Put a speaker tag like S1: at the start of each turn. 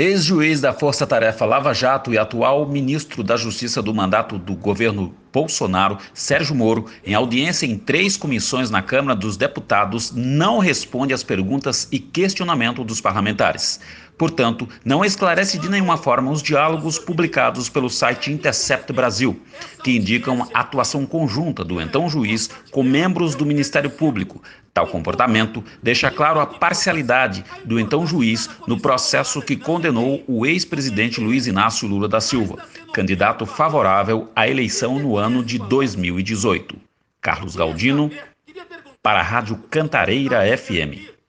S1: Ex-juiz da Força Tarefa Lava Jato e atual ministro da Justiça do mandato do governo Bolsonaro, Sérgio Moro, em audiência em três comissões na Câmara dos Deputados, não responde às perguntas e questionamento dos parlamentares. Portanto, não esclarece de nenhuma forma os diálogos publicados pelo site Intercept Brasil, que indicam a atuação conjunta do então juiz com membros do Ministério Público. Tal comportamento deixa claro a parcialidade do então juiz no processo que condenou o ex-presidente Luiz Inácio Lula da Silva, candidato favorável à eleição no ano de 2018. Carlos Galdino, para a Rádio Cantareira FM.